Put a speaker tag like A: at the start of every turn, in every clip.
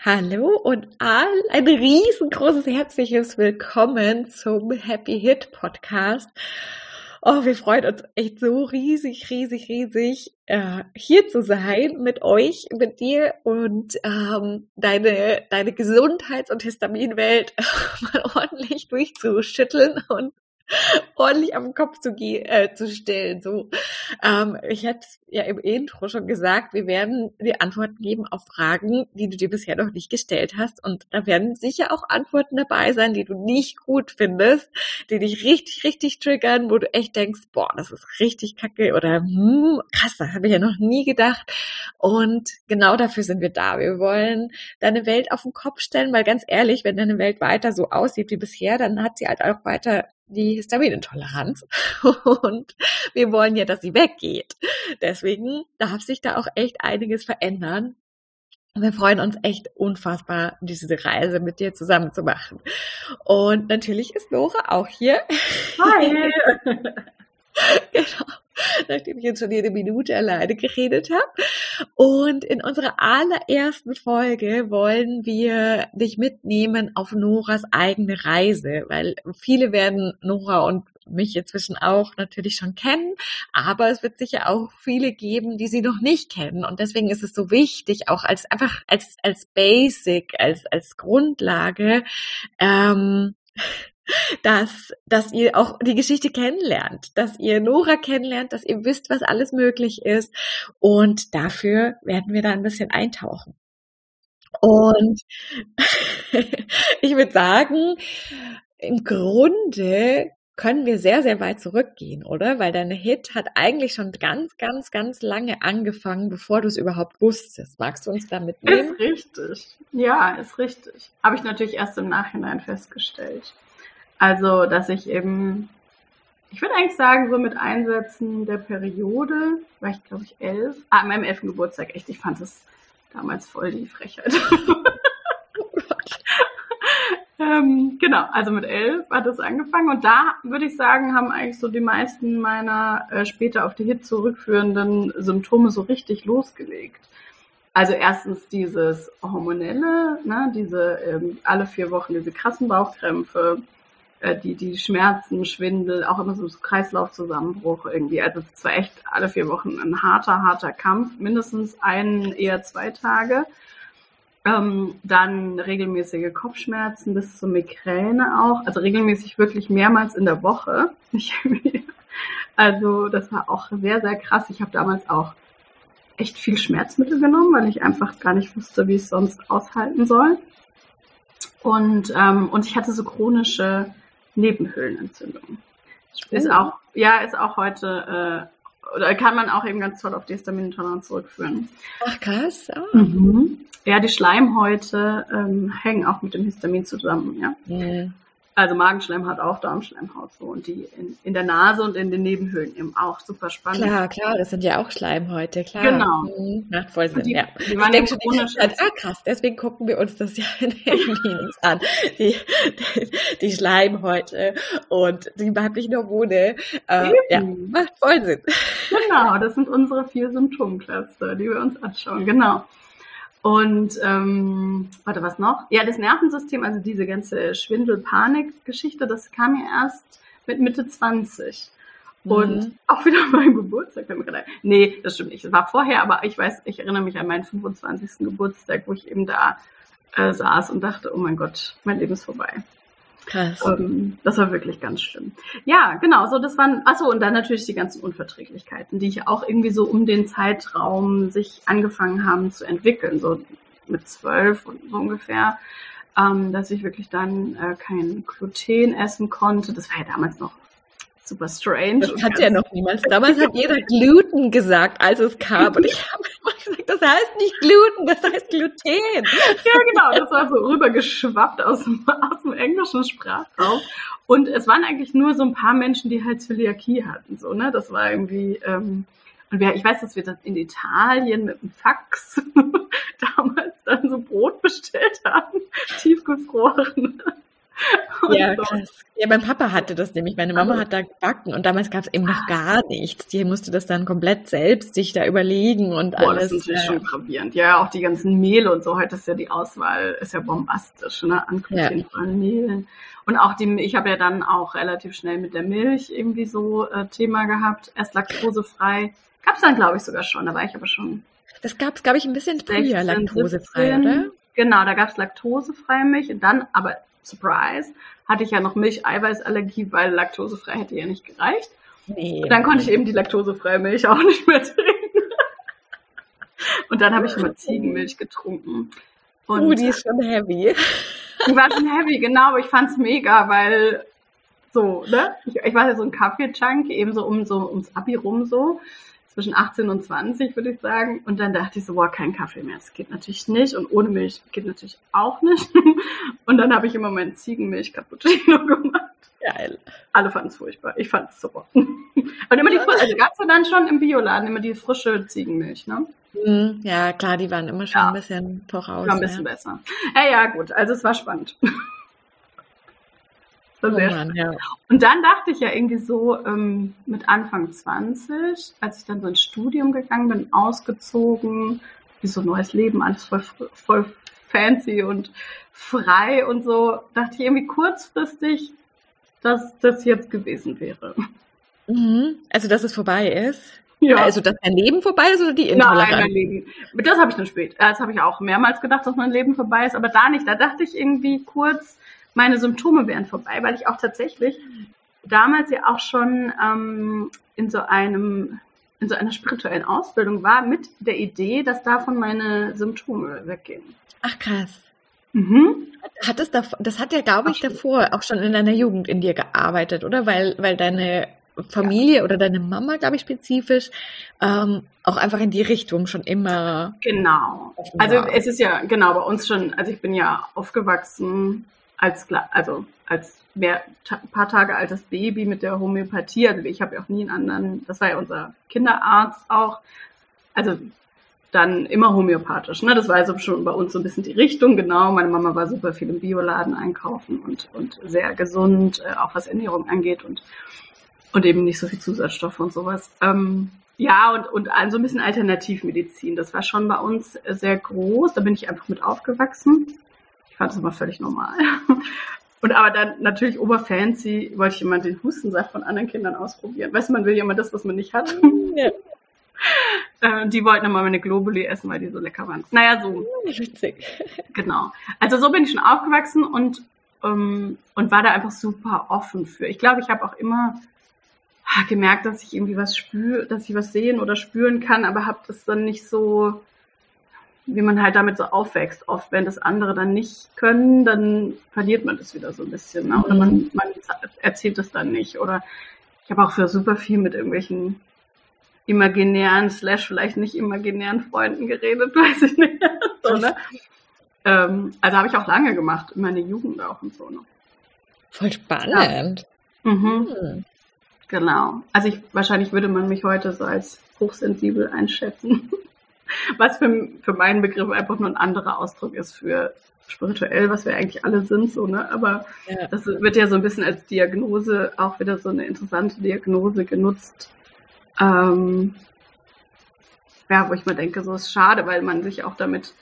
A: Hallo und all ein riesengroßes herzliches Willkommen zum Happy Hit Podcast. Oh, wir freuen uns echt so riesig, riesig, riesig, äh, hier zu sein mit euch, mit dir und ähm, deine, deine Gesundheits- und Histaminwelt mal ordentlich durchzuschütteln und ordentlich am Kopf zu, äh, zu stellen. So, ähm, ich hatte ja im Intro schon gesagt, wir werden dir Antworten geben auf Fragen, die du dir bisher noch nicht gestellt hast. Und da werden sicher auch Antworten dabei sein, die du nicht gut findest, die dich richtig, richtig triggern, wo du echt denkst, boah, das ist richtig kacke oder hm, krass, da habe ich ja noch nie gedacht. Und genau dafür sind wir da. Wir wollen deine Welt auf den Kopf stellen, weil ganz ehrlich, wenn deine Welt weiter so aussieht wie bisher, dann hat sie halt auch weiter die Histaminintoleranz und wir wollen ja, dass sie weggeht. Deswegen darf sich da auch echt einiges verändern. Wir freuen uns echt unfassbar, diese Reise mit dir zusammen zu machen. Und natürlich ist Nora auch hier.
B: Hi!
A: genau. nachdem ich jetzt schon jede Minute alleine geredet habe. Und in unserer allerersten Folge wollen wir dich mitnehmen auf Noras eigene Reise, weil viele werden Nora und mich inzwischen auch natürlich schon kennen, aber es wird sicher auch viele geben, die sie noch nicht kennen. Und deswegen ist es so wichtig, auch als einfach als als Basic, als als Grundlage, ähm, dass, dass ihr auch die Geschichte kennenlernt, dass ihr Nora kennenlernt, dass ihr wisst, was alles möglich ist. Und dafür werden wir da ein bisschen eintauchen. Und ich würde sagen, im Grunde können wir sehr, sehr weit zurückgehen, oder? Weil deine Hit hat eigentlich schon ganz, ganz, ganz lange angefangen, bevor du es überhaupt wusstest. Magst du uns da mitnehmen?
B: Ist richtig. Ja, ist richtig. Habe ich natürlich erst im Nachhinein festgestellt. Also, dass ich eben, ich würde eigentlich sagen, so mit Einsätzen der Periode, war ich glaube ich elf, ah, an meinem elften Geburtstag, echt, ich fand es damals voll die Frechheit. ähm, genau, also mit elf hat es angefangen und da würde ich sagen, haben eigentlich so die meisten meiner äh, später auf die Hit zurückführenden Symptome so richtig losgelegt. Also erstens dieses hormonelle, ne, diese ähm, alle vier Wochen diese krassen Bauchkrämpfe, die, die Schmerzen, Schwindel, auch immer so Kreislaufzusammenbruch irgendwie. Also es war echt alle vier Wochen ein harter, harter Kampf, mindestens einen, eher zwei Tage. Ähm, dann regelmäßige Kopfschmerzen bis zur Migräne auch, also regelmäßig wirklich mehrmals in der Woche. also das war auch sehr, sehr krass. Ich habe damals auch echt viel Schmerzmittel genommen, weil ich einfach gar nicht wusste, wie ich es sonst aushalten soll. Und, ähm, und ich hatte so chronische Nebenhöhlenentzündung. Ist oh. auch, ja, ist auch heute, äh, oder kann man auch eben ganz toll auf die Histaminintoleranz zurückführen.
A: Ach krass.
B: Oh. Mhm. Ja, die Schleimhäute ähm, hängen auch mit dem Histamin zusammen, ja. Mhm. Also Magenschleimhaut auch, Darmschleimhaut so und die in, in der Nase und in den Nebenhöhlen eben auch super spannend.
A: Klar, klar, das sind ja auch Schleimhäute, klar.
B: Genau.
A: Mhm. Macht voll Sinn,
B: die,
A: ja.
B: Die waren ich denke schon,
A: ah krass, deswegen gucken wir uns das ja in den Meetings an. Die, die, die, Schleimhäute und die weiblichen Hormone. Äh, ja, macht voll Sinn.
B: Genau, das sind unsere vier Symptomcluster, die wir uns anschauen, genau. Und ähm, warte, was noch? Ja, das Nervensystem, also diese ganze Schwindel-Panik-Geschichte, das kam ja erst mit Mitte 20. Und mhm. auch wieder mein Geburtstag. Nee, das stimmt nicht. Es war vorher, aber ich weiß, ich erinnere mich an meinen 25. Geburtstag, wo ich eben da äh, saß und dachte, oh mein Gott, mein Leben ist vorbei. Krass. Ähm, das war wirklich ganz schlimm. Ja, genau, so das waren, achso, und dann natürlich die ganzen Unverträglichkeiten, die ich auch irgendwie so um den Zeitraum sich angefangen haben zu entwickeln, so mit zwölf und so ungefähr, ähm, dass ich wirklich dann äh, kein Gluten essen konnte. Das war ja damals noch super strange.
A: Das hat ja noch niemals. Damals hat jeder Gluten gesagt, als es kam. Und ich habe immer gesagt, das heißt nicht Gluten, das heißt Gluten.
B: Ja, genau. Das war so rübergeschwappt aus dem, aus dem englischen Sprachraum. Und es waren eigentlich nur so ein paar Menschen, die halt Zöliakie hatten. So, ne? Das war irgendwie. Ähm, und wer, ich weiß, dass wir das in Italien mit dem Fax damals dann so Brot bestellt haben, tiefgefroren.
A: Ja. Ja, mein Papa hatte das nämlich. Meine Mama hat da gebacken und damals gab es eben noch gar nichts. Die musste das dann komplett selbst sich da überlegen und Boah, alles.
B: Das ist natürlich schon gravierend. Ja, auch die ganzen Mehle und so. Heute ist ja die Auswahl ist ja bombastisch, ne? An ja. Mehlen. Und auch die, ich habe ja dann auch relativ schnell mit der Milch irgendwie so äh, Thema gehabt. Erst laktosefrei. Gab es dann, glaube ich, sogar schon. Da war ich aber schon.
A: Das gab es, glaube ich, ein bisschen früher, laktosefrei, 17. oder?
B: Genau, da gab es laktosefreie Milch. Und dann aber Surprise, hatte ich ja noch Milch-Eiweißallergie, weil laktosefrei hätte ja nicht gereicht. Nee. Und dann konnte ich eben die laktosefreie Milch auch nicht mehr trinken. Und dann habe ich immer Ziegenmilch getrunken.
A: Und uh, die ist schon heavy.
B: Die war schon heavy, genau, aber ich fand es mega, weil so, ne? Ich, ich war ja so ein Kaffee-Junkie, eben so um so ums Abi rum so zwischen 18 und 20, würde ich sagen. Und dann dachte ich so, boah, kein Kaffee mehr. Das geht natürlich nicht. Und ohne Milch geht natürlich auch nicht. Und dann habe ich immer meinen Ziegenmilch-Cappuccino gemacht. Geil. Alle fanden es furchtbar. Ich fand es super. Und immer die frische, also gab es dann schon im Bioladen immer die frische Ziegenmilch, ne?
A: Mhm. Ja, klar, die waren immer schon ja. ein bisschen voraus.
B: War ein bisschen ja. besser. Ja, ja, gut. Also es war spannend. Oh Mann, ja. Und dann dachte ich ja irgendwie so ähm, mit Anfang 20, als ich dann so ins Studium gegangen bin, ausgezogen, wie so ein neues Leben, alles voll, voll fancy und frei und so, dachte ich irgendwie kurzfristig, dass das jetzt gewesen wäre.
A: Mhm. Also, dass es vorbei ist? Ja. Also, dass dein Leben vorbei ist oder die Intoleranz? Nein, mein
B: Leben. Das habe ich dann spät. Das habe ich auch mehrmals gedacht, dass mein Leben vorbei ist, aber da nicht. Da dachte ich irgendwie kurz, meine Symptome wären vorbei, weil ich auch tatsächlich damals ja auch schon ähm, in so einem in so einer spirituellen Ausbildung war mit der Idee, dass davon meine Symptome weggehen.
A: Ach krass. Mhm. Hat es da, das hat ja, glaube ich, davor auch schon in deiner Jugend in dir gearbeitet, oder? Weil, weil deine Familie ja. oder deine Mama, glaube ich, spezifisch, ähm, auch einfach in die Richtung schon immer.
B: Genau. Also es ist ja genau bei uns schon, also ich bin ja aufgewachsen als, also als mehr, paar Tage altes Baby mit der Homöopathie. Also ich habe ja auch nie einen anderen, das war ja unser Kinderarzt auch. Also dann immer homöopathisch. Ne? Das war also schon bei uns so ein bisschen die Richtung, genau. Meine Mama war super viel im Bioladen einkaufen und, und sehr gesund, äh, auch was Ernährung angeht und, und eben nicht so viel Zusatzstoffe und sowas. Ähm, ja, und, und so ein bisschen Alternativmedizin. Das war schon bei uns sehr groß. Da bin ich einfach mit aufgewachsen fand es immer völlig normal. Und aber dann natürlich oberfancy wollte ich immer den Hustensaft von anderen Kindern ausprobieren. Weißt du, man will ja immer das, was man nicht hat. Ja. Äh, die wollten immer meine Globuli essen, weil die so lecker waren. Naja, so. Witzig. Genau. Also so bin ich schon aufgewachsen und, ähm, und war da einfach super offen für. Ich glaube, ich habe auch immer gemerkt, dass ich irgendwie was spüre, dass ich was sehen oder spüren kann, aber habe das dann nicht so wie man halt damit so aufwächst. Oft, wenn das andere dann nicht können, dann verliert man das wieder so ein bisschen. Ne? Oder man, mhm. man erzählt es dann nicht. Oder ich habe auch für super viel mit irgendwelchen imaginären, slash vielleicht nicht imaginären Freunden geredet, weiß ich nicht. so, ne? ähm, also habe ich auch lange gemacht, in meiner Jugend auch und so. Ne?
A: Voll spannend.
B: Ja. Mhm. Hm. Genau. Also ich, wahrscheinlich würde man mich heute so als hochsensibel einschätzen. Was für, für meinen Begriff einfach nur ein anderer Ausdruck ist für spirituell, was wir eigentlich alle sind, so, ne? Aber ja. das wird ja so ein bisschen als Diagnose, auch wieder so eine interessante Diagnose genutzt. Ähm, ja, wo ich mir denke, so ist schade, weil man sich auch damit,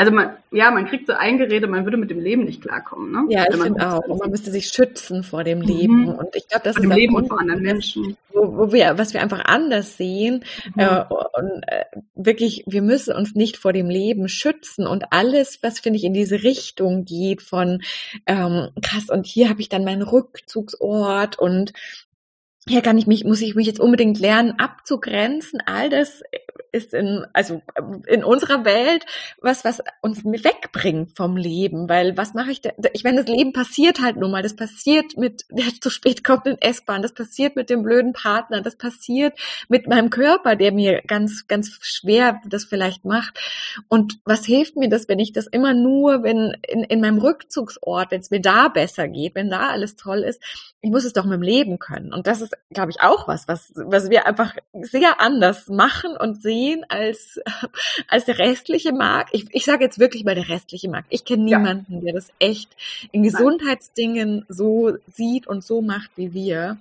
B: also man, ja, man kriegt so eingeredet, man würde mit dem Leben nicht klarkommen. Ne?
A: Ja, ich finde auch. Und man müsste sich schützen vor dem Leben. Mhm. Und ich glaube, das
B: vor
A: ist
B: dem Leben und vor anderen Menschen.
A: Wo, wo, wir, was wir einfach anders sehen. Mhm. Äh, und äh, wirklich, wir müssen uns nicht vor dem Leben schützen. Und alles, was finde ich in diese Richtung geht von ähm, krass, und hier habe ich dann meinen Rückzugsort und hier kann ich mich, muss ich mich jetzt unbedingt lernen abzugrenzen. All das ist in, also in unserer Welt was, was uns wegbringt vom Leben, weil was mache ich denn? Ich meine, das Leben passiert halt nun mal. Das passiert mit der zu spät kommenden S-Bahn, das passiert mit dem blöden Partner, das passiert mit meinem Körper, der mir ganz, ganz schwer das vielleicht macht. Und was hilft mir das, wenn ich das immer nur, wenn in, in meinem Rückzugsort, wenn es mir da besser geht, wenn da alles toll ist, ich muss es doch mit dem Leben können. Und das ist, glaube ich, auch was, was, was wir einfach sehr anders machen und sehen als, als der restliche Markt. Ich, ich sage jetzt wirklich mal der restliche Markt. Ich kenne niemanden, ja. der das echt in Gesundheitsdingen so sieht und so macht wie wir.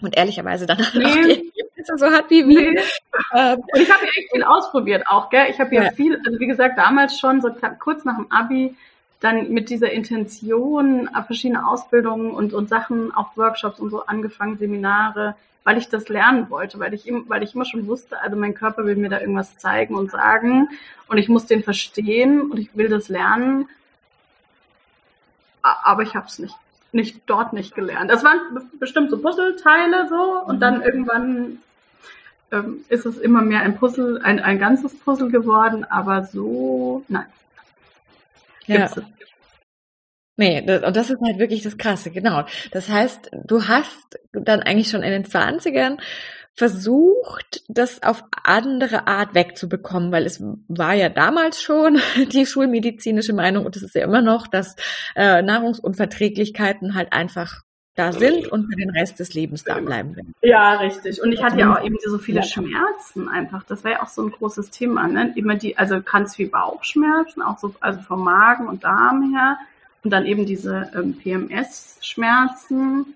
A: Und ehrlicherweise dann nee. auch die Ergebnisse so hat wie wir. Nee.
B: Ähm, und ich habe ja echt viel ausprobiert auch, gell? Ich habe ja, ja viel, also wie gesagt, damals schon, so kurz nach dem Abi, dann mit dieser Intention verschiedene Ausbildungen und, und Sachen, auch Workshops und so angefangen, Seminare, weil ich das lernen wollte, weil ich, weil ich immer schon wusste, also mein Körper will mir da irgendwas zeigen und sagen und ich muss den verstehen und ich will das lernen, aber ich habe es nicht, nicht dort nicht gelernt. Das waren bestimmt so Puzzleteile so und dann mhm. irgendwann ähm, ist es immer mehr ein Puzzle, ein, ein ganzes Puzzle geworden, aber so, nein.
A: Ja. Nee, das, und das ist halt wirklich das Krasse, genau. Das heißt, du hast dann eigentlich schon in den 20ern versucht, das auf andere Art wegzubekommen, weil es war ja damals schon die schulmedizinische Meinung und es ist ja immer noch, dass äh, Nahrungsunverträglichkeiten halt einfach da sind und für den Rest des Lebens da bleiben werden.
B: Ja, richtig. Und ich hatte ja auch eben so viele ja. Schmerzen einfach. Das war ja auch so ein großes Thema. Ne? Immer die, also ganz viel Bauchschmerzen, auch so, also vom Magen und Darm her. Und dann eben diese ähm, PMS-Schmerzen,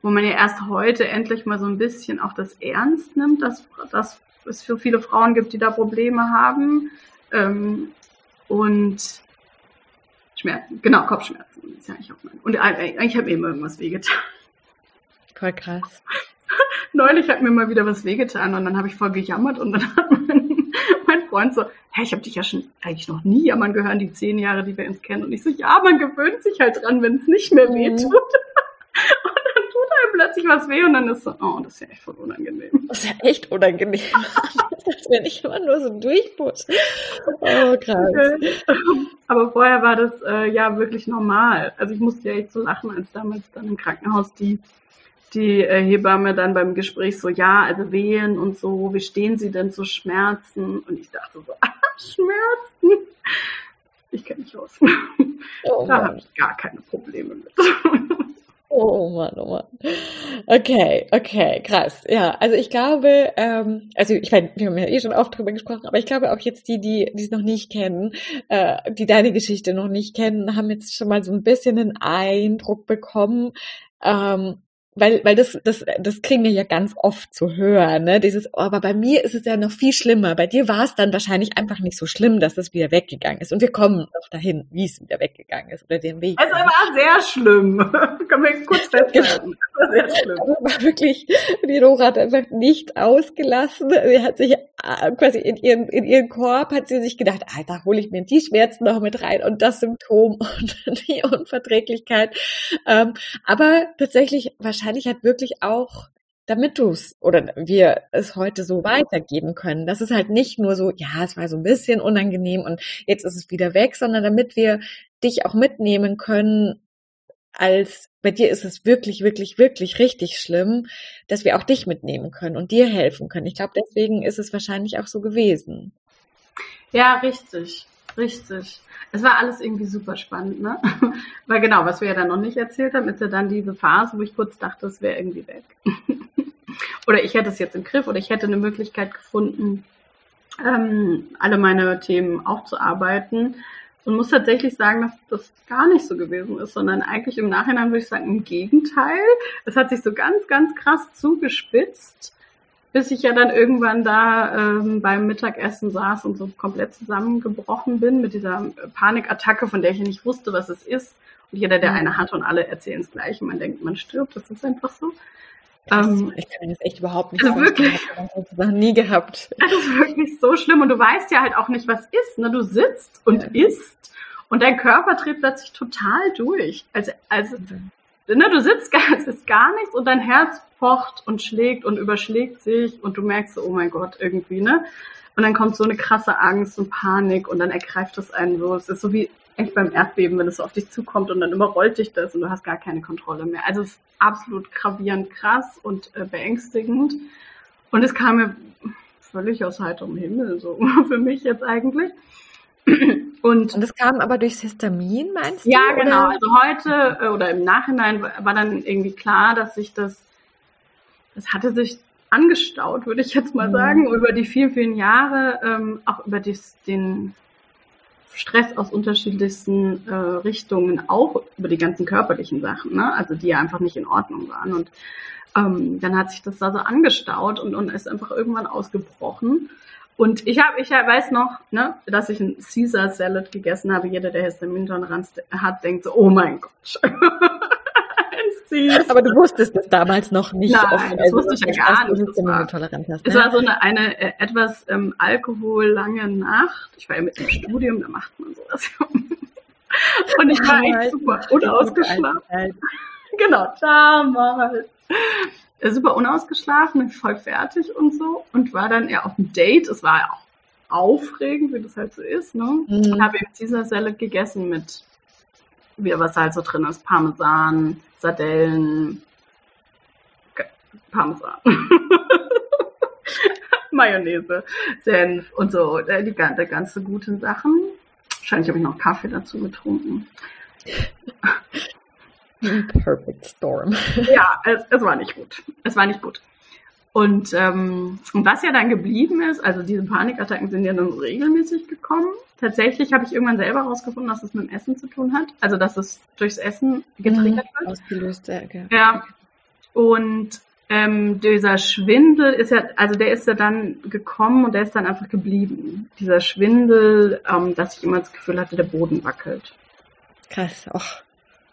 B: wo man ja erst heute endlich mal so ein bisschen auch das ernst nimmt, dass, dass es für viele Frauen gibt, die da Probleme haben. Ähm, und Schmerzen, genau, Kopfschmerzen. Ist ja eigentlich auch mein. Und eigentlich hat mir immer irgendwas wehgetan.
A: Voll krass.
B: Neulich hat mir mal wieder was wehgetan und dann habe ich voll gejammert und dann hat mein, mein Freund so, hä, ich habe dich ja schon eigentlich noch nie jammern gehört, die zehn Jahre, die wir uns kennen. Und ich so, ja, man gewöhnt sich halt dran, wenn es nicht mehr weh tut. Mhm plötzlich was weh und dann ist so, oh, das ist ja echt voll unangenehm.
A: Das ist ja echt unangenehm. das wenn ich immer nur so durchputsch. Oh, krass.
B: Aber vorher war das äh, ja wirklich normal. Also ich musste ja echt so lachen, als damals dann im Krankenhaus die die äh, Hebamme dann beim Gespräch so, ja, also Wehen und so, wie stehen Sie denn zu Schmerzen? Und ich dachte so, ah, Schmerzen. Ich kenne mich aus. Oh, da habe ich gar keine Probleme mit.
A: Oh Mann, oh Mann. Okay, okay, krass. Ja, also ich glaube, ähm, also ich meine, wir haben ja eh schon oft drüber gesprochen, aber ich glaube auch jetzt die, die die es noch nicht kennen, äh, die deine Geschichte noch nicht kennen, haben jetzt schon mal so ein bisschen einen Eindruck bekommen, ähm, weil, weil das, das, das kriegen wir ja ganz oft zu hören, ne? Dieses, oh, aber bei mir ist es ja noch viel schlimmer. Bei dir war es dann wahrscheinlich einfach nicht so schlimm, dass es wieder weggegangen ist. Und wir kommen noch dahin, wie es wieder weggegangen ist oder den Weg.
B: Es war sehr schlimm. Können wir kurz festhalten. Es war sehr
A: schlimm. Also war wirklich, die Nora hat einfach nicht ausgelassen. Sie hat sich äh, quasi in ihren, in ihren Korb hat sie sich gedacht, ah, da hole ich mir die Schmerzen noch mit rein und das Symptom und die Unverträglichkeit. Ähm, aber tatsächlich wahrscheinlich wahrscheinlich halt wirklich auch, damit du es oder wir es heute so weitergeben können. Das ist halt nicht nur so, ja, es war so ein bisschen unangenehm und jetzt ist es wieder weg, sondern damit wir dich auch mitnehmen können, als bei dir ist es wirklich, wirklich, wirklich richtig schlimm, dass wir auch dich mitnehmen können und dir helfen können. Ich glaube, deswegen ist es wahrscheinlich auch so gewesen.
B: Ja, richtig, richtig es war alles irgendwie super spannend, ne? Weil genau, was wir ja dann noch nicht erzählt haben, ist ja dann diese Phase, wo ich kurz dachte, es wäre irgendwie weg. oder ich hätte es jetzt im Griff oder ich hätte eine Möglichkeit gefunden, ähm, alle meine Themen aufzuarbeiten. Und muss tatsächlich sagen, dass das gar nicht so gewesen ist, sondern eigentlich im Nachhinein würde ich sagen, im Gegenteil. Es hat sich so ganz, ganz krass zugespitzt bis ich ja dann irgendwann da ähm, beim Mittagessen saß und so komplett zusammengebrochen bin mit dieser Panikattacke, von der ich ja nicht wusste, was es ist. Und jeder, der mhm. eine hat und alle erzählen es gleich und man denkt, man stirbt, das ist einfach so.
A: Ähm, ich kann das echt überhaupt nicht
B: also wirklich,
A: das noch nie gehabt.
B: Das ist wirklich so schlimm und du weißt ja halt auch nicht, was ist. Ne? Du sitzt und ja. isst und dein Körper dreht plötzlich total durch. Also, also ne, du sitzt gar, es ist gar nichts und dein Herz pocht und schlägt und überschlägt sich und du merkst so, oh mein Gott, irgendwie, ne? Und dann kommt so eine krasse Angst und Panik und dann ergreift es einen so. Es ist so wie echt beim Erdbeben, wenn es so auf dich zukommt und dann überrollt dich das und du hast gar keine Kontrolle mehr. Also es ist absolut gravierend krass und äh, beängstigend. Und es kam mir völlig aus heiterem Himmel, so für mich jetzt eigentlich.
A: Und, und das kam aber durchs Histamin, meinst du?
B: Ja, genau. Oder? Also heute äh, oder im Nachhinein war dann irgendwie klar, dass sich das, das hatte sich angestaut, würde ich jetzt mal mhm. sagen, über die vielen, vielen Jahre, ähm, auch über dies, den Stress aus unterschiedlichsten äh, Richtungen, auch über die ganzen körperlichen Sachen, ne? also die ja einfach nicht in Ordnung waren. Und ähm, dann hat sich das da so angestaut und, und ist einfach irgendwann ausgebrochen. Und ich habe, ich weiß noch, ne, dass ich ein Caesar Salad gegessen habe. Jeder, der Histaminintoleranz hat, denkt so, oh mein Gott.
A: Aber du wusstest das damals noch nicht.
B: Nein, offen, das also, wusste ich ja gar nicht. Das war, hast, es ne? war so eine, eine äh, etwas ähm, alkohollange Nacht. Ich war ja mit im Studium, da macht man sowas. Und ich war echt super unausgeschlafen. genau, damals super unausgeschlafen, voll fertig und so und war dann eher auf dem Date. Es war ja auch aufregend, wie das halt so ist, ne? Mhm. Und habe eben Caesar Salad gegessen mit, wie was halt so drin ist, Parmesan, Sardellen, Parmesan. Mayonnaise, Senf und so, äh, die, die ganze guten Sachen. Wahrscheinlich habe ich noch Kaffee dazu getrunken.
A: Perfect Storm.
B: Ja, es, es war nicht gut. Es war nicht gut. Und, ähm, und was ja dann geblieben ist, also diese Panikattacken sind ja dann regelmäßig gekommen. Tatsächlich habe ich irgendwann selber herausgefunden, dass es mit dem Essen zu tun hat. Also dass es durchs Essen getriggert mhm, wird.
A: Ausgelöst, ja. Okay.
B: Ja. Und ähm, dieser Schwindel ist ja, also der ist ja dann gekommen und der ist dann einfach geblieben. Dieser Schwindel, ähm, dass ich immer das Gefühl hatte, der Boden wackelt.
A: Krass, och.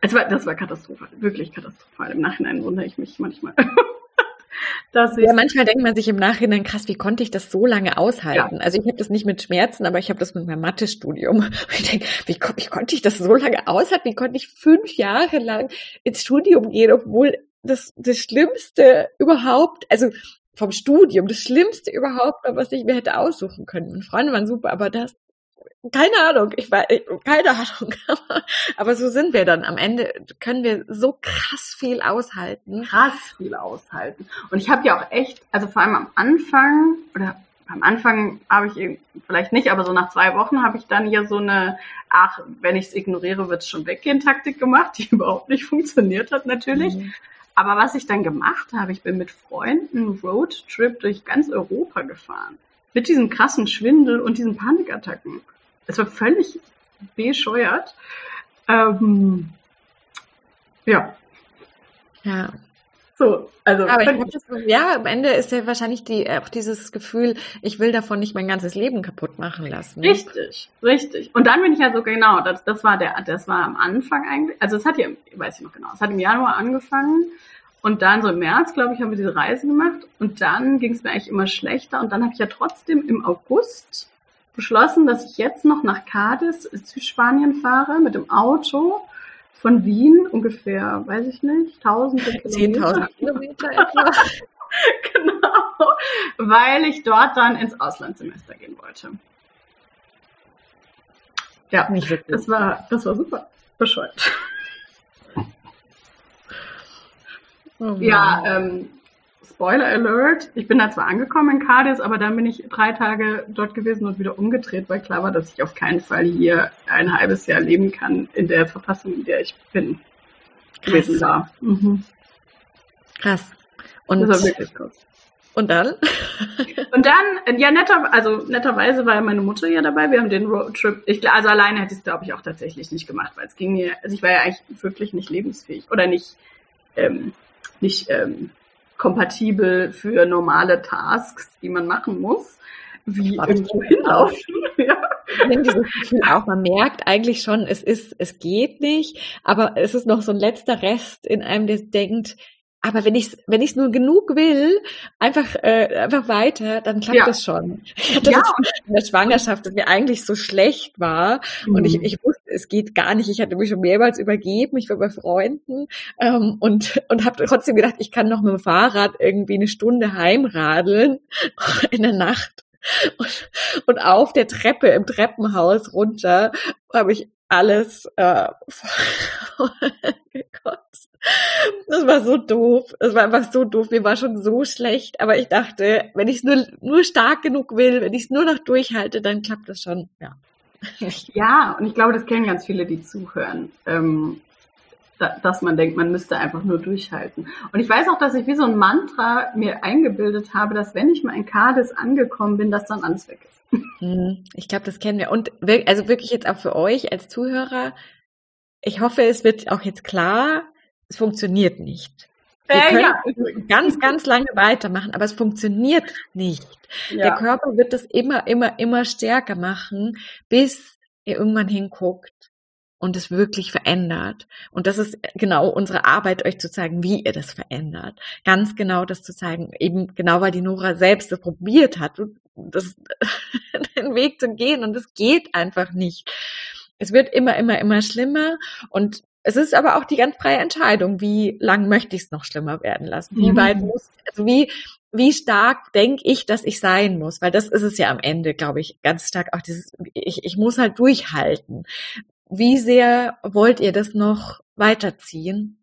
B: Es war, das war katastrophal, wirklich katastrophal. Im Nachhinein wundere ich mich manchmal.
A: ja, manchmal denkt man sich im Nachhinein, krass, wie konnte ich das so lange aushalten? Ja. Also ich habe das nicht mit Schmerzen, aber ich habe das mit meinem Mathestudium. Ich denke, wie, wie konnte ich das so lange aushalten? Wie konnte ich fünf Jahre lang ins Studium gehen, obwohl das, das Schlimmste überhaupt, also vom Studium, das Schlimmste überhaupt, was ich mir hätte aussuchen können. Meine Freunde waren super, aber das, keine Ahnung, ich weiß, keine Ahnung, aber so sind wir dann. Am Ende können wir so krass viel aushalten.
B: Krass viel aushalten. Und ich habe ja auch echt, also vor allem am Anfang, oder am Anfang habe ich vielleicht nicht, aber so nach zwei Wochen habe ich dann hier so eine, ach, wenn ich es ignoriere, wird es schon weggehen, Taktik gemacht, die überhaupt nicht funktioniert hat natürlich. Mhm. Aber was ich dann gemacht habe, ich bin mit Freunden Roadtrip durch ganz Europa gefahren. Mit diesem krassen Schwindel und diesen Panikattacken. Es war völlig bescheuert. Ähm, ja.
A: Ja.
B: So, also.
A: Aber ich glaub, das, ja, am Ende ist ja wahrscheinlich die, auch dieses Gefühl, ich will davon nicht mein ganzes Leben kaputt machen lassen.
B: Richtig, richtig. Und dann bin ich ja so, genau, das, das war der, das war am Anfang eigentlich, also es hat ja, weiß ich noch genau, es hat im Januar angefangen und dann so im März, glaube ich, haben wir diese Reise gemacht und dann ging es mir eigentlich immer schlechter und dann habe ich ja trotzdem im August beschlossen, dass ich jetzt noch nach Cadiz, Südspanien fahre mit dem Auto von Wien ungefähr, weiß ich nicht, tausende
A: Kilometer. 10.000 Kilometer etwa.
B: genau, weil ich dort dann ins Auslandssemester gehen wollte. Ja, nicht wirklich. Das war, das war super bescheuert. Oh ja, ähm, Spoiler Alert, ich bin da zwar angekommen in Cadiz, aber dann bin ich drei Tage dort gewesen und wieder umgedreht, weil klar war, dass ich auf keinen Fall hier ein halbes Jahr leben kann in der Verfassung, in der ich bin gewesen war. Mhm.
A: Krass.
B: Und das war wirklich krass.
A: Und dann?
B: und dann, ja, netter, also netterweise war meine Mutter ja dabei. Wir haben den Roadtrip, ich, also alleine hätte ich es, glaube ich, auch tatsächlich nicht gemacht, weil es ging mir, also ich war ja eigentlich wirklich nicht lebensfähig oder nicht, ähm, nicht ähm, kompatibel für normale Tasks, die man machen muss, wie irgendwo hinlaufen.
A: ja. Auch, man merkt eigentlich schon, es ist, es geht nicht, aber es ist noch so ein letzter Rest in einem, der denkt, aber wenn ich wenn ich nur genug will, einfach äh, einfach weiter, dann klappt ja. das schon. Das ja. in der Schwangerschaft, dass mir eigentlich so schlecht war mhm. und ich, mhm. ich wusste, es geht gar nicht. Ich hatte mich schon mehrmals übergeben. Ich war bei Freunden ähm, und und habe trotzdem gedacht, ich kann noch mit dem Fahrrad irgendwie eine Stunde heimradeln in der Nacht. Und, und auf der Treppe im Treppenhaus runter habe ich alles äh, gekotzt. Das war so doof. Das war einfach so doof. Mir war schon so schlecht. Aber ich dachte, wenn ich es nur, nur stark genug will, wenn ich es nur noch durchhalte, dann klappt das schon. Ja.
B: Ja, und ich glaube, das kennen ganz viele, die zuhören. Ähm, da, dass man denkt, man müsste einfach nur durchhalten. Und ich weiß auch, dass ich wie so ein Mantra mir eingebildet habe, dass wenn ich mal in Kades angekommen bin, dass dann alles weg ist.
A: Hm, ich glaube, das kennen wir. Und also wirklich jetzt auch für euch als Zuhörer, ich hoffe, es wird auch jetzt klar, es funktioniert nicht. Wir äh, können ja. ganz, ganz lange weitermachen, aber es funktioniert nicht. Ja. Der Körper wird das immer, immer, immer stärker machen, bis er irgendwann hinguckt und es wirklich verändert. Und das ist genau unsere Arbeit, euch zu zeigen, wie ihr das verändert. Ganz genau das zu zeigen, eben genau weil die Nora selbst das probiert hat, das, den Weg zu gehen und es geht einfach nicht. Es wird immer, immer, immer schlimmer und es ist aber auch die ganz freie Entscheidung, wie lang möchte ich es noch schlimmer werden lassen? Wie mhm. weit muss, also wie, wie stark denke ich, dass ich sein muss? Weil das ist es ja am Ende, glaube ich, ganz stark auch dieses, ich, ich muss halt durchhalten. Wie sehr wollt ihr das noch weiterziehen?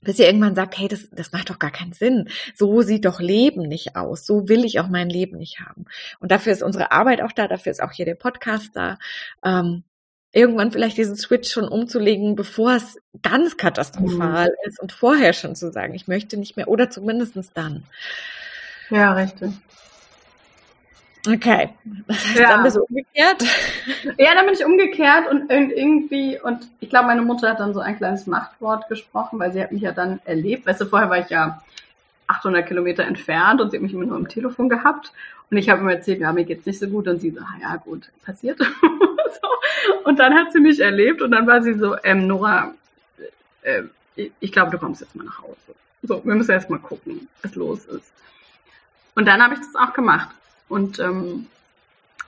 A: bis ihr irgendwann sagt, hey, das, das macht doch gar keinen Sinn. So sieht doch Leben nicht aus. So will ich auch mein Leben nicht haben. Und dafür ist unsere Arbeit auch da, dafür ist auch hier der Podcast da. Ähm, irgendwann vielleicht diesen Switch schon umzulegen, bevor es ganz katastrophal mhm. ist und vorher schon zu sagen, ich möchte nicht mehr oder zumindestens dann.
B: Ja, richtig.
A: Okay. Das heißt, ja. dann bist du umgekehrt?
B: Ja, dann bin ich umgekehrt und irgendwie, und ich glaube, meine Mutter hat dann so ein kleines Machtwort gesprochen, weil sie hat mich ja dann erlebt. Weißt du, vorher war ich ja 800 Kilometer entfernt und sie hat mich immer nur am Telefon gehabt. Und ich habe immer erzählt, ja, mir geht's nicht so gut. Und sie so, ah, ja, gut, passiert. so. Und dann hat sie mich erlebt und dann war sie so, ähm, Nora, äh, ich glaube, du kommst jetzt mal nach Hause. So, wir müssen erst mal gucken, was los ist. Und dann habe ich das auch gemacht. Und ähm,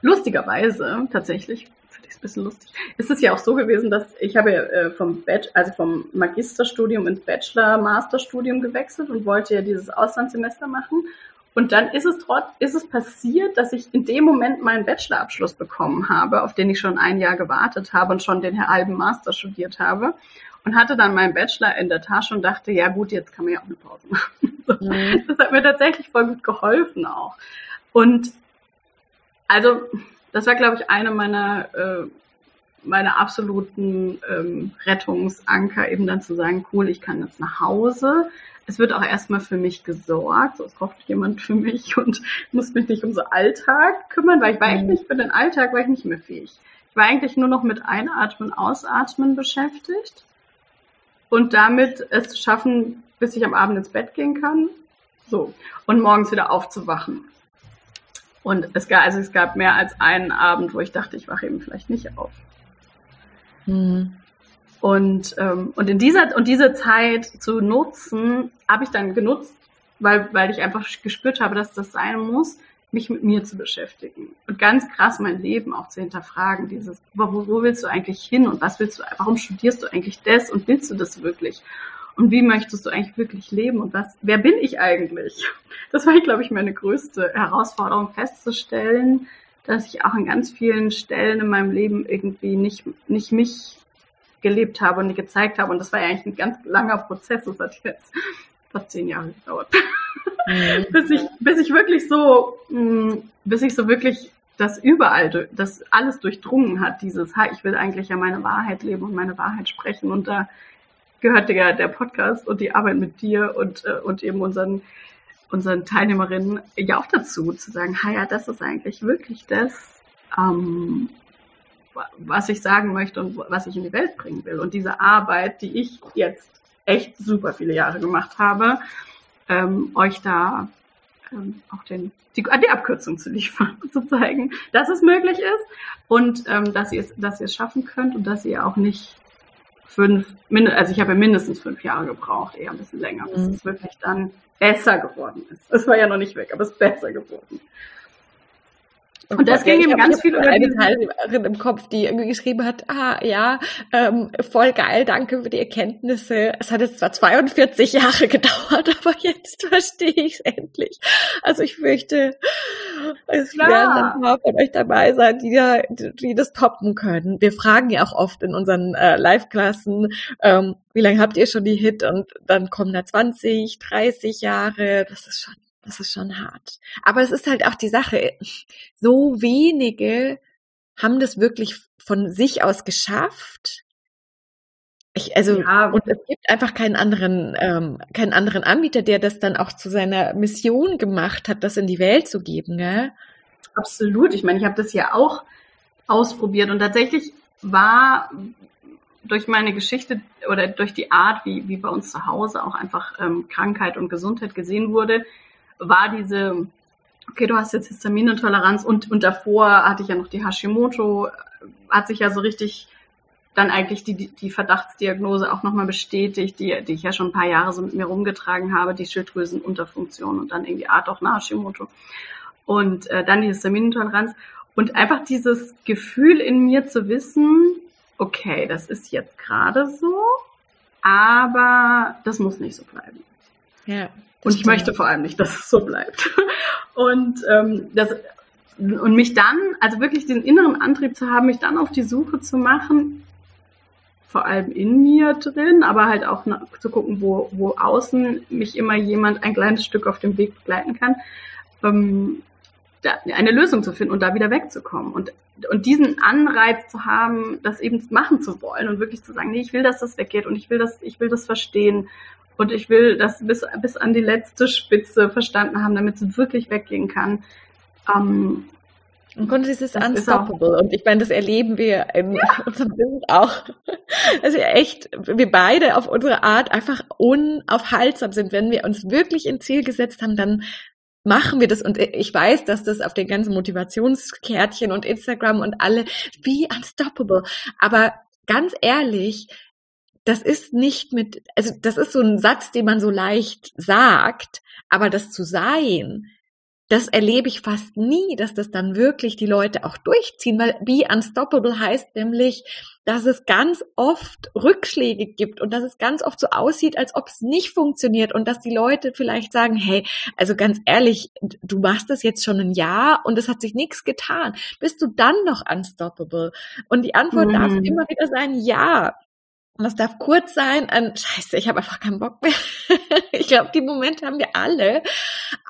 B: lustigerweise, tatsächlich, finde ich es ein bisschen lustig, ist es ja auch so gewesen, dass ich habe äh, vom Bachelor, also vom Magisterstudium ins Bachelor-Masterstudium gewechselt und wollte ja dieses Auslandssemester machen. Und dann ist es trotz, ist es passiert, dass ich in dem Moment meinen Bachelorabschluss bekommen habe, auf den ich schon ein Jahr gewartet habe und schon den halben Master studiert habe. Und hatte dann meinen Bachelor in der Tasche und dachte, ja gut, jetzt kann man ja auch eine Pause machen. Mhm. Das hat mir tatsächlich voll gut geholfen auch. Und also, das war, glaube ich, eine meiner, äh, meiner absoluten ähm, Rettungsanker, eben dann zu sagen, cool, ich kann jetzt nach Hause. Es wird auch erstmal für mich gesorgt, so es kocht jemand für mich und muss mich nicht um so Alltag kümmern, weil ich war mhm. eigentlich für den Alltag war ich nicht mehr fähig. Ich war eigentlich nur noch mit Einatmen, Ausatmen beschäftigt und damit es zu schaffen, bis ich am Abend ins Bett gehen kann. So. Und morgens wieder aufzuwachen. Und es gab, also es gab mehr als einen Abend, wo ich dachte, ich wache eben vielleicht nicht auf. Mhm. Und, ähm, und in dieser, und diese Zeit zu nutzen, habe ich dann genutzt, weil, weil ich einfach gespürt habe, dass das sein muss, mich mit mir zu beschäftigen. Und ganz krass mein Leben auch zu hinterfragen, dieses, wo, wo willst du eigentlich hin und was willst du, warum studierst du eigentlich das und willst du das wirklich? Und wie möchtest du eigentlich wirklich leben und was, wer bin ich eigentlich? Das war, glaube ich, meine größte Herausforderung festzustellen, dass ich auch an ganz vielen Stellen in meinem Leben irgendwie nicht, nicht mich gelebt habe und nicht gezeigt habe. Und das war ja eigentlich ein ganz langer Prozess. Das hat jetzt fast zehn Jahre gedauert. Mhm. bis ich, bis ich wirklich so, mm, bis ich so wirklich das überall, das alles durchdrungen hat, dieses, ha, ich will eigentlich ja meine Wahrheit leben und meine Wahrheit sprechen und da gehört der, der Podcast und die Arbeit mit dir und, äh, und eben unseren, unseren Teilnehmerinnen ja auch dazu, zu sagen, ha ja, das ist eigentlich wirklich das, ähm, was ich sagen möchte und was ich in die Welt bringen will. Und diese Arbeit, die ich jetzt echt super viele Jahre gemacht habe, ähm, euch da ähm, auch den, die, die Abkürzung zu liefern, zu zeigen, dass es möglich ist und ähm, dass ihr es, dass ihr es schaffen könnt und dass ihr auch nicht fünf, also ich habe ja mindestens fünf Jahre gebraucht, eher ein bisschen länger, bis mhm. es wirklich dann besser geworden ist. Es war ja noch nicht weg, aber es ist besser geworden.
A: Und das ging ihm ganz viel über eine Teilnehmerin im Kopf, die irgendwie geschrieben hat, ah ja, ähm, voll geil, danke für die Erkenntnisse. Es hat jetzt zwar 42 Jahre gedauert, aber jetzt verstehe ich es endlich. Also ich fürchte, es Klar. werden ein paar von euch dabei sein, die, da, die das toppen können. Wir fragen ja auch oft in unseren äh, Live-Klassen, ähm, wie lange habt ihr schon die Hit? Und dann kommen da 20, 30 Jahre. Das ist schon das ist schon hart. Aber es ist halt auch die Sache, so wenige haben das wirklich von sich aus geschafft. Ich, also, ja. und es gibt einfach keinen anderen, ähm, keinen anderen Anbieter, der das dann auch zu seiner Mission gemacht hat, das in die Welt zu geben, gell?
B: Absolut. Ich meine, ich habe das ja auch ausprobiert und tatsächlich war durch meine Geschichte oder durch die Art, wie, wie bei uns zu Hause auch einfach ähm, Krankheit und Gesundheit gesehen wurde, war diese, okay, du hast jetzt Histaminintoleranz und, und davor hatte ich ja noch die Hashimoto, hat sich ja so richtig dann eigentlich die, die Verdachtsdiagnose auch nochmal bestätigt, die, die ich ja schon ein paar Jahre so mit mir rumgetragen habe, die Schilddrüsenunterfunktion und dann irgendwie Art auch eine Hashimoto. Und äh, dann die Histaminintoleranz. Und einfach dieses Gefühl in mir zu wissen, okay, das ist jetzt gerade so, aber das muss nicht so bleiben. Ja. Und ich möchte vor allem nicht, dass es so bleibt. Und ähm, das und mich dann, also wirklich den inneren Antrieb zu haben, mich dann auf die Suche zu machen, vor allem in mir drin, aber halt auch zu gucken, wo, wo außen mich immer jemand ein kleines Stück auf dem Weg begleiten kann, ähm, da, eine Lösung zu finden und da wieder wegzukommen. Und, und diesen Anreiz zu haben, das eben machen zu wollen und wirklich zu sagen, nee, ich will, dass das weggeht und ich will das, ich will das verstehen und ich will das bis, bis an die letzte Spitze verstanden haben, damit es wirklich weggehen kann. Ähm,
A: und Content ist unstoppable. Und ich meine, das erleben wir in ja. unserem Business auch. Also echt, wir beide auf unsere Art einfach unaufhaltsam sind. Wenn wir uns wirklich ein Ziel gesetzt haben, dann machen wir das. Und ich weiß, dass das auf den ganzen Motivationskärtchen und Instagram und alle, wie unstoppable. Aber ganz ehrlich, das ist nicht mit, also das ist so ein Satz, den man so leicht sagt, aber das zu sein, das erlebe ich fast nie, dass das dann wirklich die Leute auch durchziehen, weil Be Unstoppable heißt nämlich, dass es ganz oft Rückschläge gibt und dass es ganz oft so aussieht, als ob es nicht funktioniert und dass die Leute vielleicht sagen, hey, also ganz ehrlich, du machst das jetzt schon ein Jahr und es hat sich nichts getan. Bist du dann noch unstoppable? Und die Antwort mhm. darf immer wieder sein, ja. Und das darf kurz sein an, scheiße, ich habe einfach keinen Bock mehr. ich glaube, die Momente haben wir alle.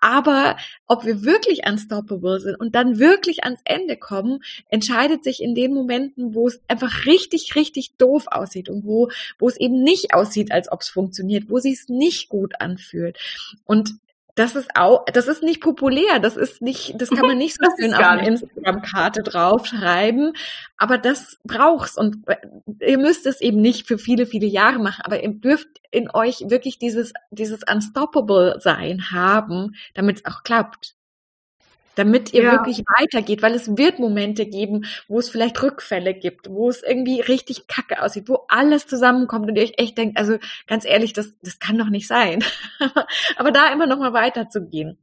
A: Aber ob wir wirklich unstoppable sind und dann wirklich ans Ende kommen, entscheidet sich in den Momenten, wo es einfach richtig, richtig doof aussieht und wo, wo es eben nicht aussieht, als ob es funktioniert, wo sich es nicht gut anfühlt. Und das ist auch, das ist nicht populär, das ist nicht, das kann man nicht so schön auf eine Instagram-Karte draufschreiben, aber das braucht's und äh, ihr müsst es eben nicht für viele, viele Jahre machen, aber ihr dürft in euch wirklich dieses, dieses Unstoppable sein haben, damit es auch klappt damit ihr ja. wirklich weitergeht, weil es wird Momente geben, wo es vielleicht Rückfälle gibt, wo es irgendwie richtig kacke aussieht, wo alles zusammenkommt und ihr euch echt denkt, also ganz ehrlich, das, das kann doch nicht sein. Aber da immer noch mal weiterzugehen.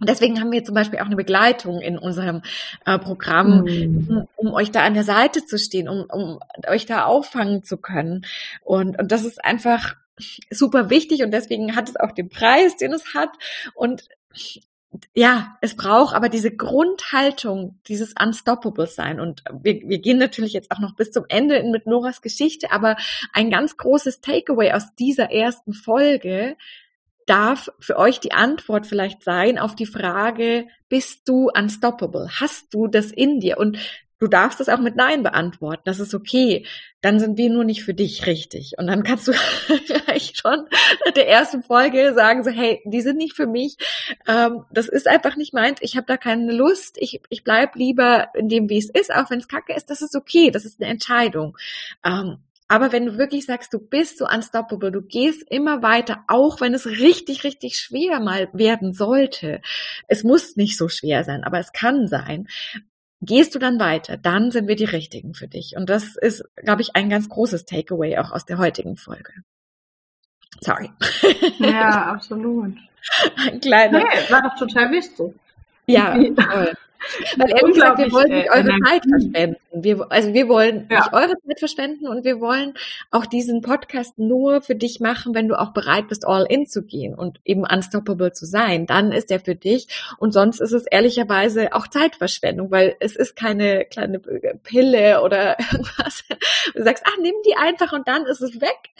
A: Und deswegen haben wir zum Beispiel auch eine Begleitung in unserem äh, Programm, mhm. um, um, euch da an der Seite zu stehen, um, um euch da auffangen zu können. Und, und das ist einfach super wichtig und deswegen hat es auch den Preis, den es hat. Und ja, es braucht aber diese Grundhaltung, dieses Unstoppable sein. Und wir, wir gehen natürlich jetzt auch noch bis zum Ende mit Noras Geschichte, aber ein ganz großes Takeaway aus dieser ersten Folge darf für euch die Antwort vielleicht sein auf die Frage, bist du unstoppable? Hast du das in dir? Und Du darfst das auch mit Nein beantworten. Das ist okay. Dann sind wir nur nicht für dich richtig. Und dann kannst du vielleicht schon nach der ersten Folge sagen so, hey, die sind nicht für mich. Ähm, das ist einfach nicht meins. Ich habe da keine Lust. Ich, ich bleib lieber in dem, wie es ist, auch wenn es kacke ist. Das ist okay. Das ist eine Entscheidung. Ähm, Aber wenn du wirklich sagst, du bist so unstoppable, du gehst immer weiter, auch wenn es richtig, richtig schwer mal werden sollte. Es muss nicht so schwer sein, aber es kann sein. Gehst du dann weiter, dann sind wir die Richtigen für dich. Und das ist, glaube ich, ein ganz großes Takeaway auch aus der heutigen Folge. Sorry.
B: Ja, absolut.
A: Ein kleiner.
B: Nee, war doch total wichtig.
A: Ja, toll. Weil ehrlich gesagt, wir wollen nicht eure Zeit verschwenden. Wir, also wir wollen ja. nicht eure Zeit verschwenden und wir wollen auch diesen Podcast nur für dich machen, wenn du auch bereit bist, all in zu gehen und eben unstoppable zu sein. Dann ist er für dich. Und sonst ist es ehrlicherweise auch Zeitverschwendung, weil es ist keine kleine Pille oder irgendwas. Du sagst, ach, nimm die einfach und dann ist es weg.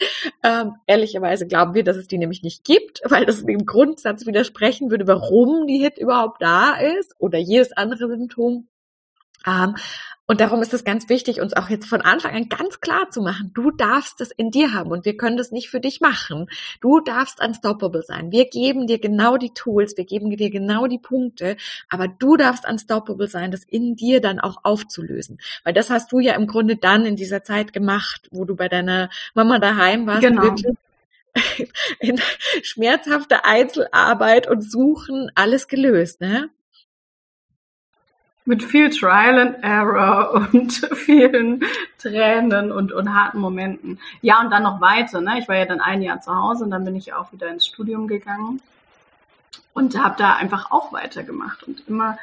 A: Ähm, ehrlicherweise glauben wir, dass es die nämlich nicht gibt, weil das dem Grundsatz widersprechen würde, warum die Hit überhaupt da ist oder jedes andere Symptom. Und darum ist es ganz wichtig, uns auch jetzt von Anfang an ganz klar zu machen, du darfst es in dir haben und wir können das nicht für dich machen. Du darfst unstoppable sein. Wir geben dir genau die Tools, wir geben dir genau die Punkte, aber du darfst unstoppable sein, das in dir dann auch aufzulösen. Weil das hast du ja im Grunde dann in dieser Zeit gemacht, wo du bei deiner Mama daheim warst, genau. in schmerzhafter Einzelarbeit und Suchen alles gelöst, ne?
B: Mit viel Trial and Error und vielen Tränen und, und harten Momenten. Ja, und dann noch weiter. Ne? Ich war ja dann ein Jahr zu Hause und dann bin ich auch wieder ins Studium gegangen und habe da einfach auch weitergemacht und immer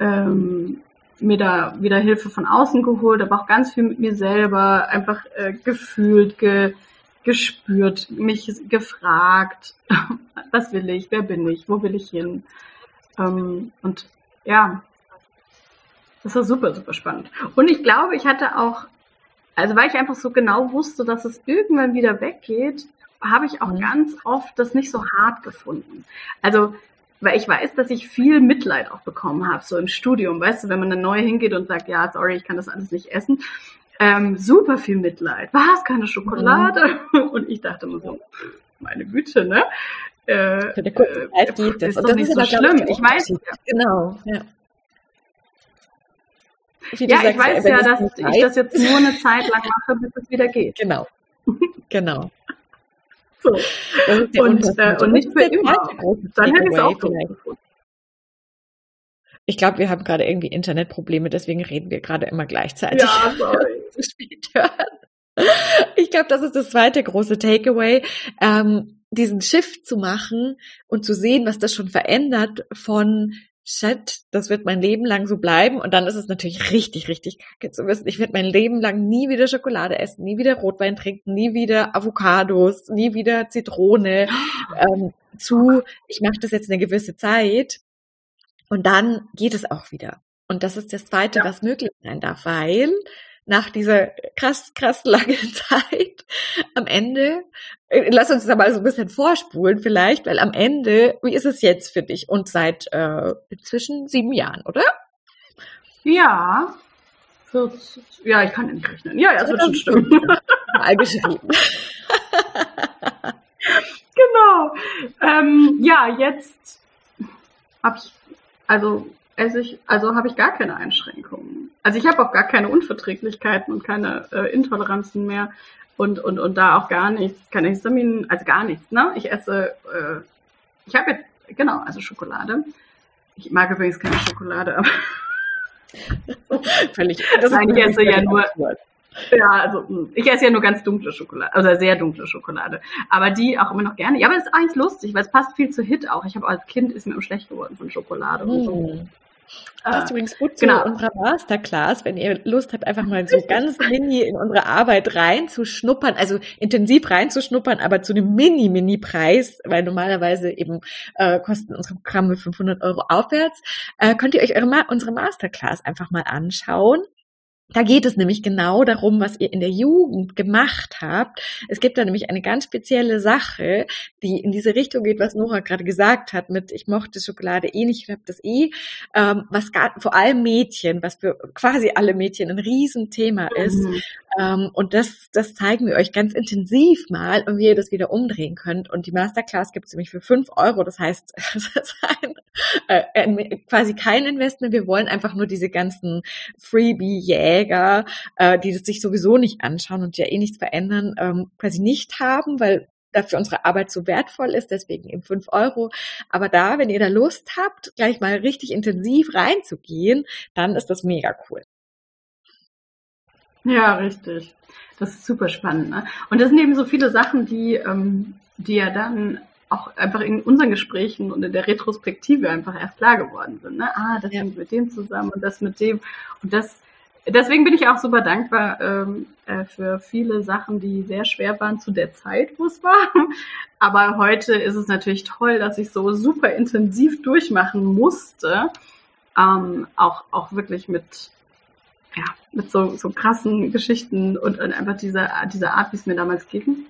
B: ähm, mir da wieder Hilfe von außen geholt, aber auch ganz viel mit mir selber einfach äh, gefühlt, ge, gespürt, mich gefragt, was will ich, wer bin ich, wo will ich hin. Ähm, und ja, das war super, super spannend. Und ich glaube, ich hatte auch, also weil ich einfach so genau wusste, dass es irgendwann wieder weggeht, habe ich auch mhm. ganz oft das nicht so hart gefunden. Also, weil ich weiß, dass ich viel Mitleid auch bekommen habe, so im Studium, weißt du, wenn man dann neu hingeht und sagt, ja, sorry, ich kann das alles nicht essen. Ähm, super viel Mitleid. Was? Keine Schokolade? Mhm. Und ich dachte mir so, meine Güte, ne? Äh, Für eine kurze Zeit geht das. Ist und das ist nicht so schlimm. Ich weiß.
A: Genau, ja
B: ja, sagst, ich weiß ja, dass ich das jetzt nur eine Zeit lang mache, bis es wieder geht.
A: Genau. Genau.
B: so. Und, äh, und nicht für immer. Dann hätte ich es auch gefunden.
A: Ich glaube, wir haben gerade irgendwie Internetprobleme, deswegen reden wir gerade immer gleichzeitig.
B: Ja, sorry.
A: ich glaube, das ist das zweite große Takeaway. Ähm, diesen Shift zu machen und zu sehen, was das schon verändert von shit, das wird mein Leben lang so bleiben. Und dann ist es natürlich richtig, richtig kacke zu wissen, ich werde mein Leben lang nie wieder Schokolade essen, nie wieder Rotwein trinken, nie wieder Avocados, nie wieder Zitrone. Ähm, zu, ich mache das jetzt eine gewisse Zeit und dann geht es auch wieder. Und das ist das Zweite, ja. was möglich sein darf, weil nach dieser krass, krass langen Zeit am Ende, äh, lass uns da mal so ein bisschen vorspulen vielleicht, weil am Ende, wie ist es jetzt für dich? Und seit äh, inzwischen sieben Jahren, oder?
B: Ja. 40, ja, ich kann nicht rechnen. Ja, ja, das wird schon stimmen.
A: Mal geschrieben.
B: genau. Ähm, ja, jetzt habe ich, also esse ich, also habe ich gar keine Einschränkungen. Also ich habe auch gar keine Unverträglichkeiten und keine äh, Intoleranzen mehr und, und, und da auch gar nichts, keine Histaminen, also gar nichts, ne? Ich esse, äh, ich habe jetzt, genau, also Schokolade. Ich mag übrigens keine Schokolade, aber
A: völlig.
B: Das Nein, ich esse ja nur. Ja, also hm, ich esse ja nur ganz dunkle Schokolade, also sehr dunkle Schokolade. Aber die auch immer noch gerne. Ja, aber es ist eigentlich lustig, weil es passt viel zu Hit auch. Ich habe als Kind ist mir schlecht geworden von Schokolade. Mm. Und so.
A: Das ist übrigens gut zu genau. unserer Masterclass, wenn ihr Lust habt, einfach mal so ganz mini in unsere Arbeit reinzuschnuppern, also intensiv reinzuschnuppern, aber zu einem Mini-Mini-Preis, weil normalerweise eben äh, kosten unsere Programme 500 Euro aufwärts, äh, könnt ihr euch eure Ma unsere Masterclass einfach mal anschauen. Da geht es nämlich genau darum, was ihr in der Jugend gemacht habt. Es gibt da nämlich eine ganz spezielle Sache, die in diese Richtung geht, was Nora gerade gesagt hat, mit ich mochte Schokolade eh nicht, ich habe das eh, ähm, was gar, vor allem Mädchen, was für quasi alle Mädchen ein Riesenthema ist. Mhm. Ähm, und das, das zeigen wir euch ganz intensiv mal und wie ihr das wieder umdrehen könnt. Und die Masterclass gibt es nämlich für fünf Euro. Das heißt, es ist ein äh, quasi kein Investment. Wir wollen einfach nur diese ganzen Freebie-Jäger, äh, die das sich sowieso nicht anschauen und ja eh nichts verändern, ähm, quasi nicht haben, weil dafür unsere Arbeit so wertvoll ist, deswegen eben fünf Euro. Aber da, wenn ihr da Lust habt, gleich mal richtig intensiv reinzugehen, dann ist das mega cool.
B: Ja, richtig. Das ist super spannend. Ne? Und das sind eben so viele Sachen, die, ähm, die ja dann auch einfach in unseren Gesprächen und in der Retrospektive einfach erst klar geworden sind. Ne? Ah, das ja. hängt mit dem zusammen und das mit dem. Und das, deswegen bin ich auch super dankbar ähm, äh, für viele Sachen, die sehr schwer waren zu der Zeit, wo es war. Aber heute ist es natürlich toll, dass ich so super intensiv durchmachen musste. Ähm, auch, auch wirklich mit, ja, mit so, so krassen Geschichten und, und einfach dieser, dieser Art, wie es mir damals ging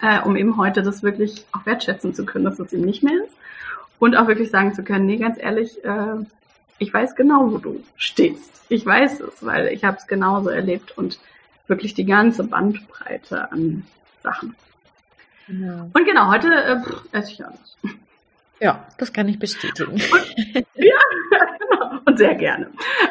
B: äh, um eben heute das wirklich auch wertschätzen zu können, dass es eben nicht mehr ist. Und auch wirklich sagen zu können, nee, ganz ehrlich, äh, ich weiß genau, wo du stehst. Ich weiß es, weil ich habe es genauso erlebt und wirklich die ganze Bandbreite an Sachen. Genau. Und genau, heute äh, esse ich alles.
A: Ja, das kann ich bestätigen. Und,
B: ja. Und sehr gerne.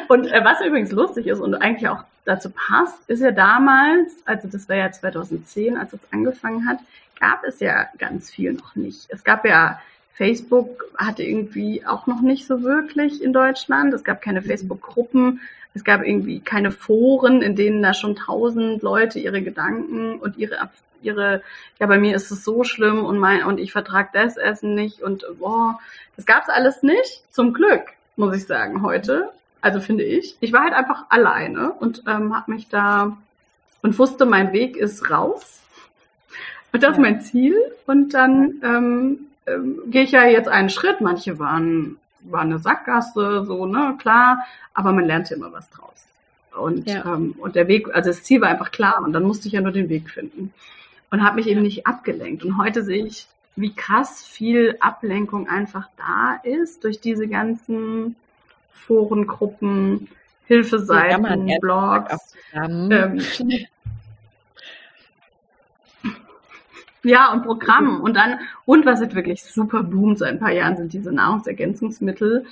B: Und äh, was übrigens lustig ist und eigentlich auch dazu passt, ist ja damals, also das war ja 2010, als es angefangen hat, gab es ja ganz viel noch nicht. Es gab ja Facebook hatte irgendwie auch noch nicht so wirklich in Deutschland. Es gab keine Facebook-Gruppen. Es gab irgendwie keine Foren, in denen da schon tausend Leute ihre Gedanken und ihre ihre, ja, bei mir ist es so schlimm und mein, und ich vertrage das Essen nicht und boah, das gab's alles nicht. Zum Glück, muss ich sagen, heute. Also finde ich. Ich war halt einfach alleine und ähm, habe mich da und wusste, mein Weg ist raus. Und das ja. ist mein Ziel. Und dann ähm, ähm, gehe ich ja jetzt einen Schritt. Manche waren, war eine Sackgasse, so, ne, klar, aber man lernt ja immer was draus. Und, ja. ähm, und der Weg, also das Ziel war einfach klar und dann musste ich ja nur den Weg finden und habe mich eben nicht abgelenkt. Und heute sehe ich, wie krass viel Ablenkung einfach da ist durch diese ganzen Forengruppen, Hilfeseiten, ja, Blogs. Ähm, ja, und Programmen. Und dann, und was jetzt wirklich super boomt seit ein paar Jahren, sind diese Nahrungsergänzungsmittel,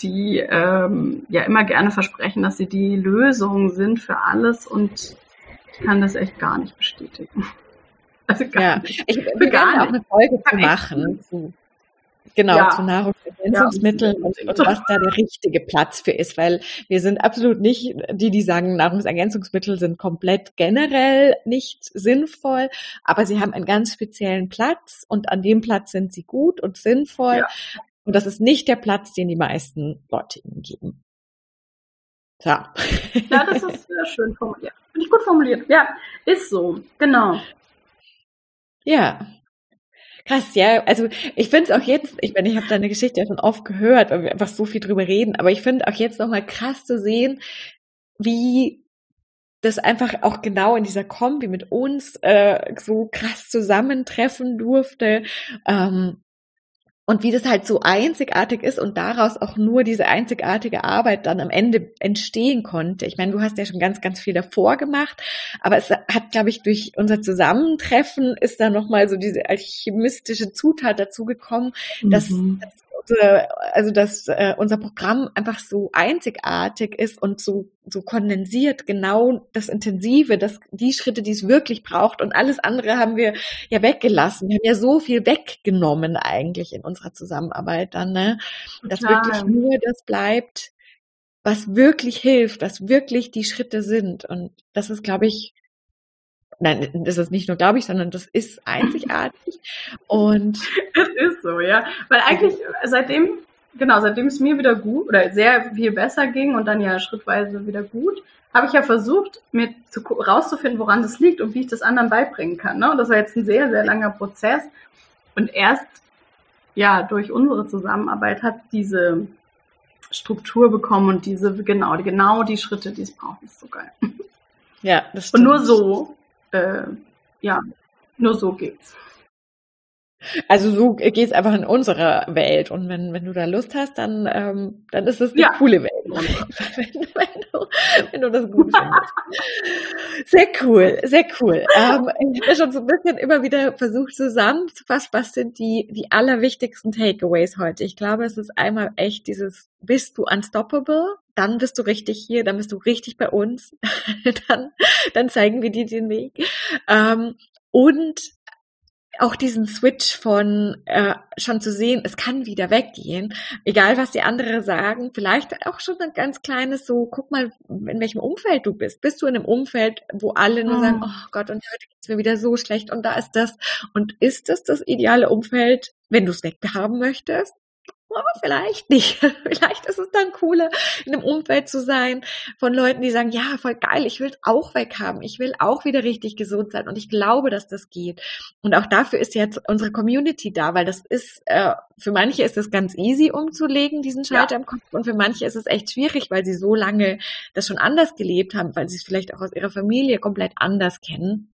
B: die ähm, ja immer gerne versprechen, dass sie die Lösung sind für alles und ich kann das echt gar nicht bestätigen.
A: Also ja, ich will gerne auch eine Folge zu machen. Zu, genau, ja. zu Nahrungsergänzungsmitteln ja. und, und, was da der richtige Platz für ist, weil wir sind absolut nicht die, die sagen, Nahrungsergänzungsmittel sind komplett generell nicht sinnvoll, aber sie haben einen ganz speziellen Platz und an dem Platz sind sie gut und sinnvoll. Ja. Und das ist nicht der Platz, den die meisten Leute ihnen geben.
B: So. Ja, das ist sehr schön formuliert. Finde ich gut formuliert. Ja, ist so. Genau.
A: Ja. Krass, ja. Also ich finde es auch jetzt, ich meine, ich habe deine Geschichte ja schon oft gehört, weil wir einfach so viel drüber reden, aber ich finde auch jetzt nochmal krass zu sehen, wie das einfach auch genau in dieser Kombi mit uns äh, so krass zusammentreffen durfte. Ähm, und wie das halt so einzigartig ist und daraus auch nur diese einzigartige Arbeit dann am Ende entstehen konnte. Ich meine, du hast ja schon ganz, ganz viel davor gemacht, aber es hat, glaube ich, durch unser Zusammentreffen ist da nochmal so diese alchemistische Zutat dazugekommen, mhm. dass, dass also dass äh, unser Programm einfach so einzigartig ist und so so kondensiert genau das Intensive, das die Schritte, die es wirklich braucht und alles andere haben wir ja weggelassen. Wir haben ja so viel weggenommen eigentlich in unserer Zusammenarbeit dann, ne? Dass Klar. wirklich nur das bleibt, was wirklich hilft, was wirklich die Schritte sind und das ist, glaube ich, Nein, das ist nicht nur, glaube ich, sondern das ist einzigartig. Und
B: es ist so, ja. Weil eigentlich seitdem, genau, seitdem es mir wieder gut oder sehr viel besser ging und dann ja schrittweise wieder gut, habe ich ja versucht, mir zu, rauszufinden, woran das liegt und wie ich das anderen beibringen kann. Ne? Und das war jetzt ein sehr, sehr langer Prozess. Und erst ja durch unsere Zusammenarbeit hat diese Struktur bekommen und diese genau, genau die Schritte, die es braucht, ist so geil.
A: Ja, das stimmt.
B: Und nur so äh, ja, nur so geht's.
A: Also so geht's einfach in unserer Welt und wenn, wenn du da Lust hast, dann, ähm, dann ist es eine ja. coole Welt, wenn, wenn, du, wenn du das gut findest. Sehr cool, sehr cool. Ähm, ich habe ja schon so ein bisschen immer wieder versucht zusammenzufassen, was sind die, die allerwichtigsten Takeaways heute. Ich glaube, es ist einmal echt dieses, bist du unstoppable? Dann bist du richtig hier, dann bist du richtig bei uns. dann, dann zeigen wir dir den Weg. Ähm, und auch diesen Switch von äh, schon zu sehen, es kann wieder weggehen, egal was die anderen sagen, vielleicht auch schon ein ganz kleines so, guck mal, in welchem Umfeld du bist. Bist du in einem Umfeld, wo alle nur sagen, ah. oh Gott, und heute geht's mir wieder so schlecht und da ist das. Und ist das das ideale Umfeld, wenn du es weghaben möchtest? Oh, vielleicht nicht. vielleicht ist es dann cooler, in einem Umfeld zu sein von Leuten, die sagen, ja, voll geil, ich will es auch weghaben. Ich will auch wieder richtig gesund sein. Und ich glaube, dass das geht. Und auch dafür ist jetzt unsere Community da, weil das ist, äh, für manche ist es ganz easy umzulegen, diesen Schalter ja. im Kopf. Und für manche ist es echt schwierig, weil sie so lange das schon anders gelebt haben, weil sie es vielleicht auch aus ihrer Familie komplett anders kennen.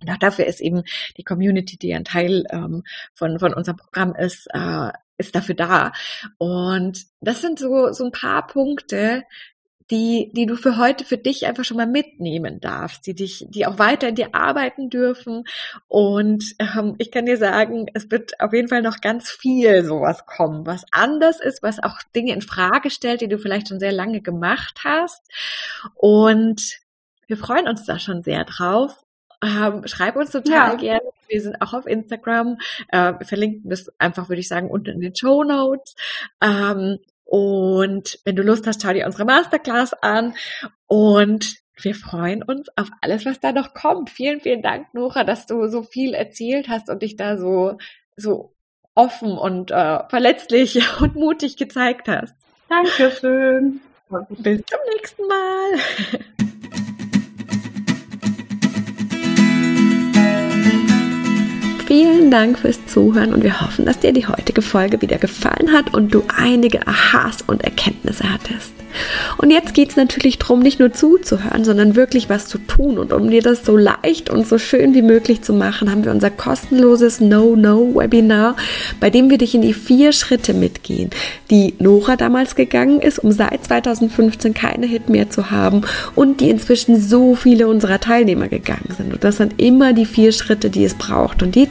A: Und auch dafür ist eben die Community, die ein Teil ähm, von, von unserem Programm ist, äh, ist dafür da. Und das sind so, so ein paar Punkte, die, die du für heute für dich einfach schon mal mitnehmen darfst, die dich, die auch weiter in dir arbeiten dürfen. Und ähm, ich kann dir sagen, es wird auf jeden Fall noch ganz viel sowas kommen, was anders ist, was auch Dinge in Frage stellt, die du vielleicht schon sehr lange gemacht hast. Und wir freuen uns da schon sehr drauf. Ähm, schreib uns total ja. gerne. Wir sind auch auf Instagram. Äh, verlinken das einfach, würde ich sagen, unten in den Show Notes. Ähm, und wenn du Lust hast, schau dir unsere Masterclass an. Und wir freuen uns auf alles, was da noch kommt. Vielen, vielen Dank, Nora, dass du so viel erzählt hast und dich da so, so offen und äh, verletzlich und mutig gezeigt hast.
B: Dankeschön.
A: Bis zum nächsten Mal. Vielen Dank fürs Zuhören und wir hoffen, dass dir die heutige Folge wieder gefallen hat und du einige Aha's und Erkenntnisse hattest. Und jetzt geht es natürlich darum, nicht nur zuzuhören, sondern wirklich was zu tun. Und um dir das so leicht und so schön wie möglich zu machen, haben wir unser kostenloses No-No-Webinar, bei dem wir dich in die vier Schritte mitgehen, die Nora damals gegangen ist, um seit 2015 keine Hit mehr zu haben und die inzwischen so viele unserer Teilnehmer gegangen sind. Und das sind immer die vier Schritte, die es braucht. Und die